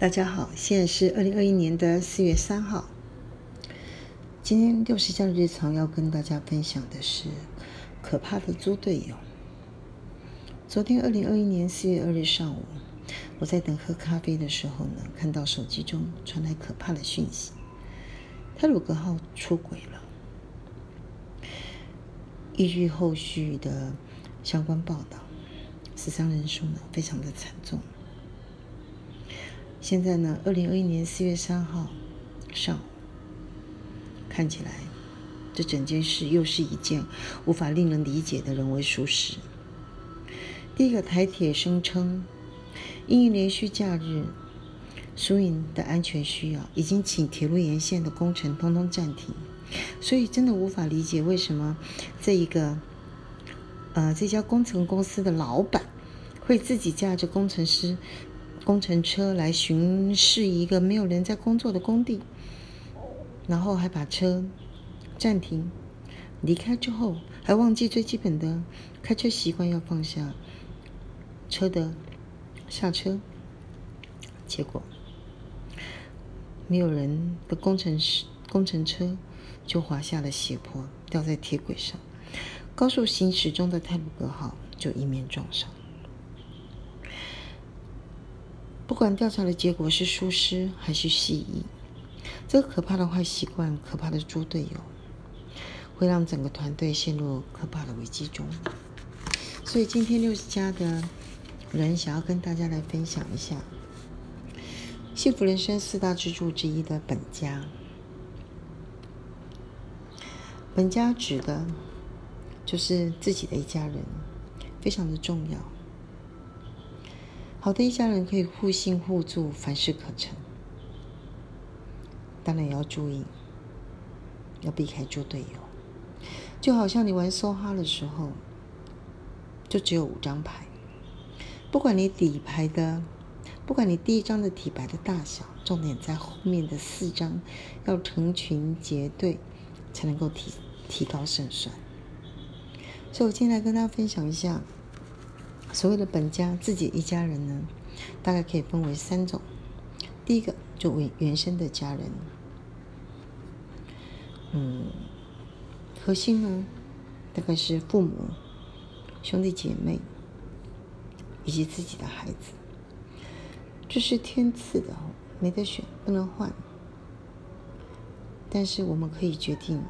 大家好，现在是二零二一年的四月三号。今天六十加的日常要跟大家分享的是可怕的猪队友。昨天二零二一年四月二日上午，我在等喝咖啡的时候呢，看到手机中传来可怕的讯息：泰鲁格号出轨了。依据后续的相关报道，死伤人数呢非常的惨重。现在呢，二零二一年四月三号上午，看起来这整件事又是一件无法令人理解的人为疏失。第一个，台铁声称因连续假日疏运的安全需要，已经请铁路沿线的工程通通暂停，所以真的无法理解为什么这一个呃这家工程公司的老板会自己驾着工程师。工程车来巡视一个没有人在工作的工地，然后还把车暂停，离开之后还忘记最基本的开车习惯，要放下车的下车。结果没有人的工程师工程车就滑下了斜坡，掉在铁轨上，高速行驶中的泰鲁格号就一面撞上。不管调查的结果是疏失还是蓄意，这个可怕的坏习惯、可怕的猪队友，会让整个团队陷入可怕的危机中。所以今天六十家的人想要跟大家来分享一下幸福人生四大支柱之一的本家。本家指的，就是自己的一家人，非常的重要。好的一家人可以互信互助，凡事可成。当然也要注意，要避开猪队友。就好像你玩梭哈的时候，就只有五张牌，不管你底牌的，不管你第一张的底牌的大小，重点在后面的四张要成群结队，才能够提提高胜算。所以我今天来跟大家分享一下。所谓的本家自己一家人呢，大概可以分为三种。第一个就为原生的家人，嗯，核心呢大概是父母、兄弟姐妹以及自己的孩子，这是天赐的，没得选，不能换。但是我们可以决定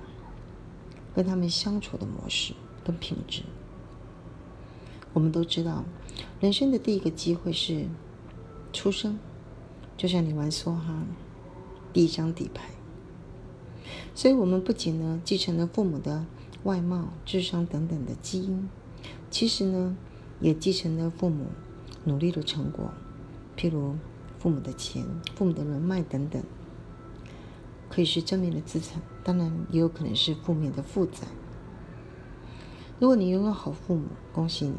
跟他们相处的模式跟品质。我们都知道，人生的第一个机会是出生，就像你玩梭哈，第一张底牌。所以，我们不仅呢继承了父母的外貌、智商等等的基因，其实呢也继承了父母努力的成果，譬如父母的钱、父母的人脉等等，可以是正面的资产，当然也有可能是负面的负债。如果你拥有好父母，恭喜你。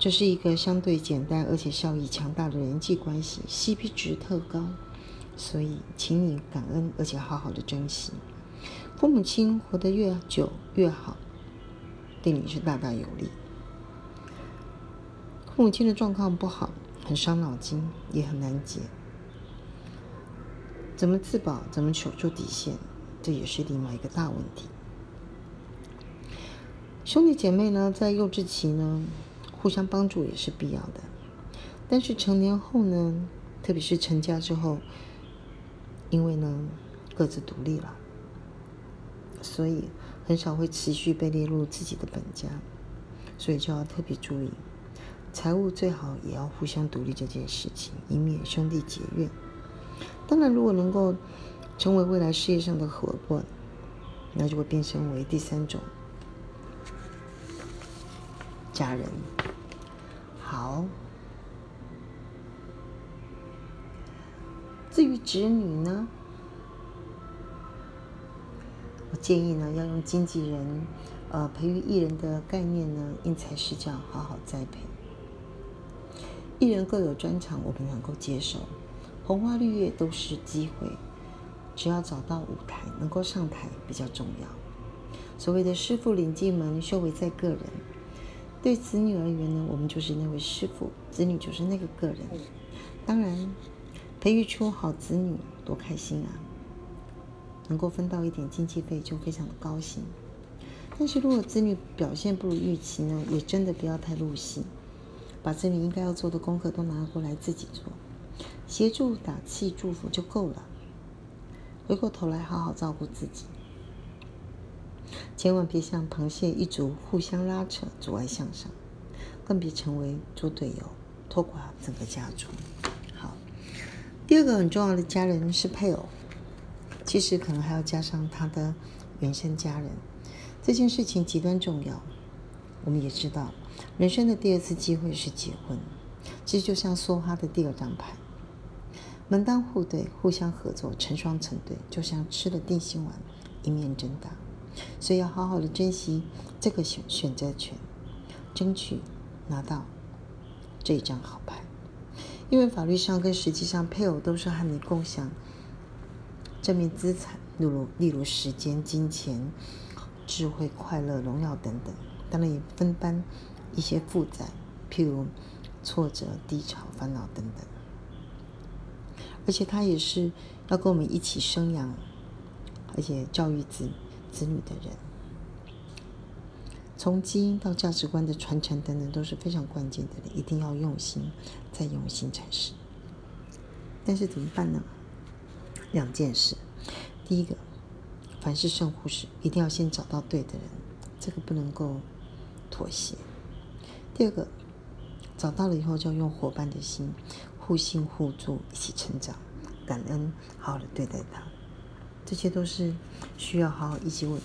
这是一个相对简单而且效益强大的人际关系，CP 值特高，所以请你感恩而且好好的珍惜。父母亲活得越久越好，对你是大大有利。父母亲的状况不好，很伤脑筋，也很难解。怎么自保？怎么守住底线？这也是另外一个大问题。兄弟姐妹呢，在幼稚期呢？互相帮助也是必要的，但是成年后呢，特别是成家之后，因为呢各自独立了，所以很少会持续被列入自己的本家，所以就要特别注意，财务最好也要互相独立这件事情，以免兄弟结怨。当然，如果能够成为未来事业上的合伴，那就会变身为第三种家人。好，至于子女呢，我建议呢要用经纪人，呃，培育艺人的概念呢，因材施教，好好栽培。艺人各有专长，我们能够接受，红花绿叶都是机会，只要找到舞台，能够上台比较重要。所谓的师傅领进门，修为在个人。对子女而言呢，我们就是那位师傅，子女就是那个个人。当然，培育出好子女多开心啊！能够分到一点经济费就非常的高兴。但是如果子女表现不如预期呢，也真的不要太入戏，把子女应该要做的功课都拿过来自己做，协助打气祝福就够了。回过头来好好照顾自己。千万别像螃蟹一族互相拉扯，阻碍向上；更别成为猪队友，拖垮整个家族。好，第二个很重要的家人是配偶，其实可能还要加上他的原生家人。这件事情极端重要。我们也知道，人生的第二次机会是结婚，其实就像梭哈的第二张牌，门当户对，互相合作，成双成对，就像吃了定心丸，一面真大。所以要好好的珍惜这个选选择权，争取拿到这一张好牌。因为法律上跟实际上，配偶都是和你共享正面资产，例如例如时间、金钱、智慧、快乐、荣耀等等。当然也分担一些负债，譬如挫折、低潮、烦恼等等。而且他也是要跟我们一起生养，而且教育子。子女的人，从基因到价值观的传承等等都是非常关键的，一定要用心，再用心才是。但是怎么办呢？两件事，第一个，凡事慎乎时，一定要先找到对的人，这个不能够妥协。第二个，找到了以后，就要用伙伴的心，互信互助，一起成长，感恩，好好的对待他。这些都是需要好好一起问、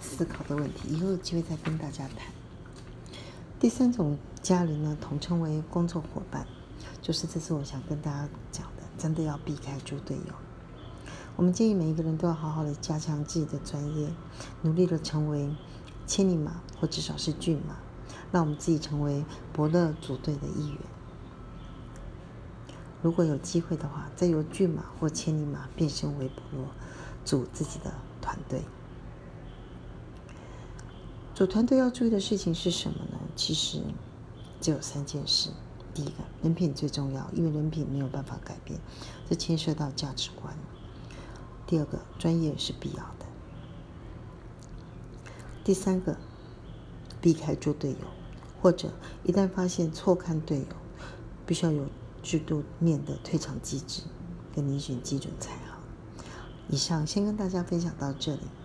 思考的问题，以后有机会再跟大家谈。第三种家人呢，统称为工作伙伴，就是这次我想跟大家讲的，真的要避开猪队友。我们建议每一个人都要好好的加强自己的专业，努力的成为千里马或至少是骏马，让我们自己成为伯乐组队的一员。如果有机会的话，再由骏马或千里马变身为伯乐。组自己的团队，组团队要注意的事情是什么呢？其实只有三件事。第一个，人品最重要，因为人品没有办法改变，这牵涉到价值观。第二个，专业是必要的。第三个，避开做队友，或者一旦发现错看队友，必须要有制度面的退场机制跟遴选基准才好。以上先跟大家分享到这里。